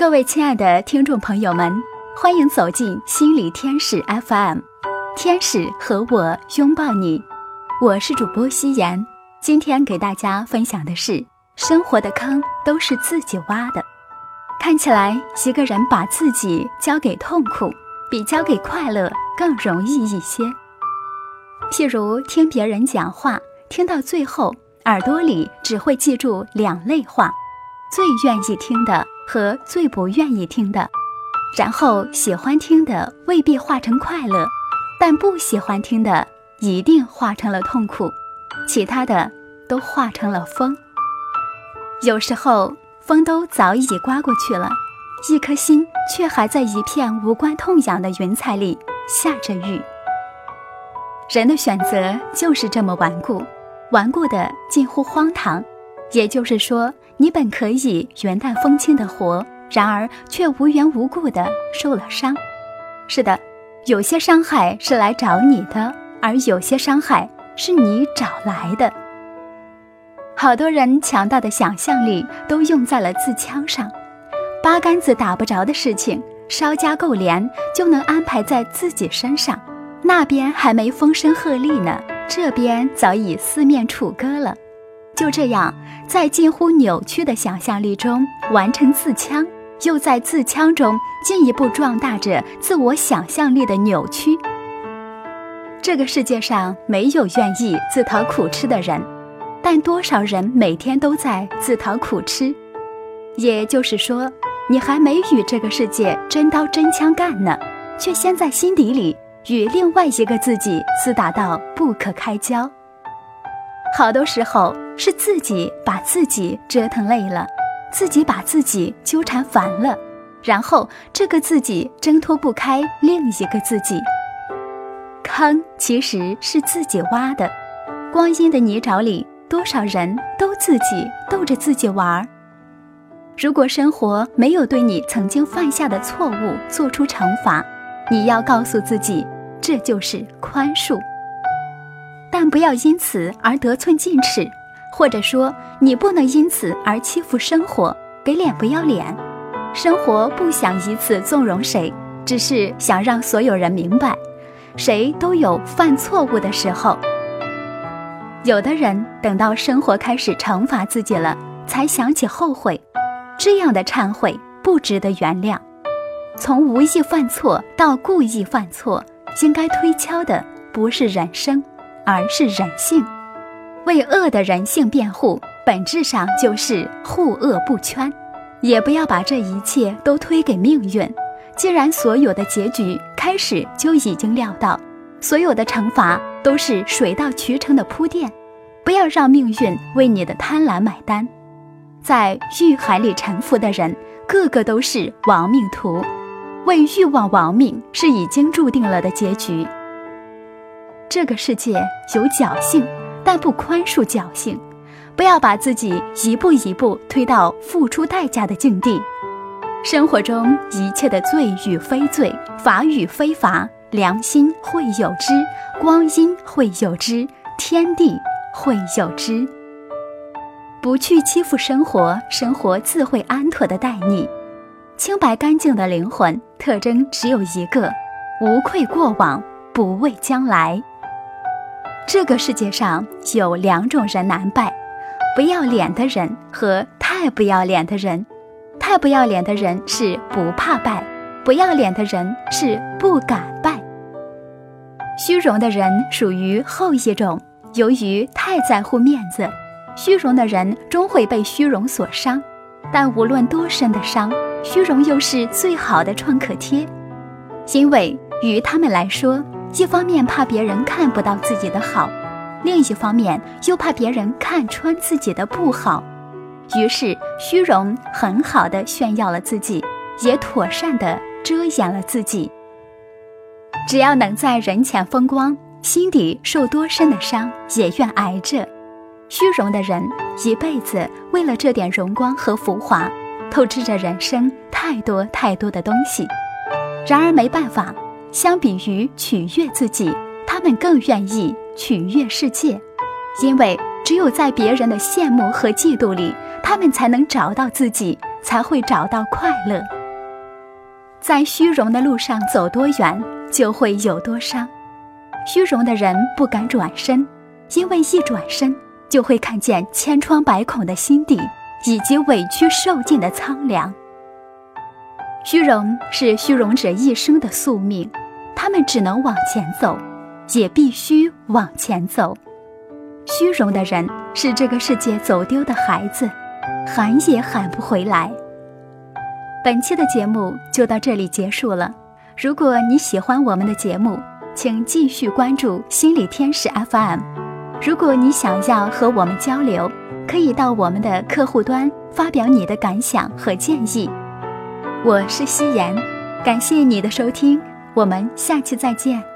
各位亲爱的听众朋友们，欢迎走进心理天使 FM，天使和我拥抱你，我是主播夕颜。今天给大家分享的是：生活的坑都是自己挖的。看起来一个人把自己交给痛苦，比交给快乐更容易一些。譬如听别人讲话，听到最后，耳朵里只会记住两类话：最愿意听的。和最不愿意听的，然后喜欢听的未必化成快乐，但不喜欢听的一定化成了痛苦，其他的都化成了风。有时候风都早已刮过去了，一颗心却还在一片无关痛痒的云彩里下着雨。人的选择就是这么顽固，顽固的近乎荒唐。也就是说。你本可以云淡风轻的活，然而却无缘无故的受了伤。是的，有些伤害是来找你的，而有些伤害是你找来的。好多人强大的想象力都用在了自枪上，八竿子打不着的事情，稍加够连就能安排在自己身上。那边还没风声鹤唳呢，这边早已四面楚歌了。就这样，在近乎扭曲的想象力中完成自戕，又在自戕中进一步壮大着自我想象力的扭曲。这个世界上没有愿意自讨苦吃的人，但多少人每天都在自讨苦吃？也就是说，你还没与这个世界真刀真枪干呢，却先在心底里与另外一个自己厮打到不可开交。好多时候是自己把自己折腾累了，自己把自己纠缠烦了，然后这个自己挣脱不开另一个自己。坑其实是自己挖的，光阴的泥沼里，多少人都自己逗着自己玩儿。如果生活没有对你曾经犯下的错误做出惩罚，你要告诉自己，这就是宽恕。但不要因此而得寸进尺，或者说你不能因此而欺负生活，给脸不要脸。生活不想以此纵容谁，只是想让所有人明白，谁都有犯错误的时候。有的人等到生活开始惩罚自己了，才想起后悔，这样的忏悔不值得原谅。从无意犯错到故意犯错，应该推敲的不是人生。而是人性，为恶的人性辩护，本质上就是护恶不圈。也不要把这一切都推给命运。既然所有的结局开始就已经料到，所有的惩罚都是水到渠成的铺垫，不要让命运为你的贪婪买单。在欲海里沉浮的人，个个都是亡命徒。为欲望亡命是已经注定了的结局。这个世界有侥幸，但不宽恕侥幸。不要把自己一步一步推到付出代价的境地。生活中一切的罪与非罪，法与非法，良心会有之，光阴会有之，天地会有之。不去欺负生活，生活自会安妥的待你。清白干净的灵魂特征只有一个：无愧过往，不畏将来。这个世界上有两种人难拜：不要脸的人和太不要脸的人。太不要脸的人是不怕败，不要脸的人是不敢败。虚荣的人属于后一种，由于太在乎面子，虚荣的人终会被虚荣所伤。但无论多深的伤，虚荣又是最好的创可贴，因为于他们来说。一方面怕别人看不到自己的好，另一方面又怕别人看穿自己的不好，于是虚荣很好的炫耀了自己，也妥善的遮掩了自己。只要能在人前风光，心底受多深的伤也愿挨着。虚荣的人一辈子为了这点荣光和浮华，透支着人生太多太多的东西。然而没办法。相比于取悦自己，他们更愿意取悦世界，因为只有在别人的羡慕和嫉妒里，他们才能找到自己，才会找到快乐。在虚荣的路上走多远，就会有多伤。虚荣的人不敢转身，因为一转身就会看见千疮百孔的心底，以及委屈受尽的苍凉。虚荣是虚荣者一生的宿命，他们只能往前走，也必须往前走。虚荣的人是这个世界走丢的孩子，喊也喊不回来。本期的节目就到这里结束了。如果你喜欢我们的节目，请继续关注心理天使 FM。如果你想要和我们交流，可以到我们的客户端发表你的感想和建议。我是夕颜，感谢你的收听，我们下期再见。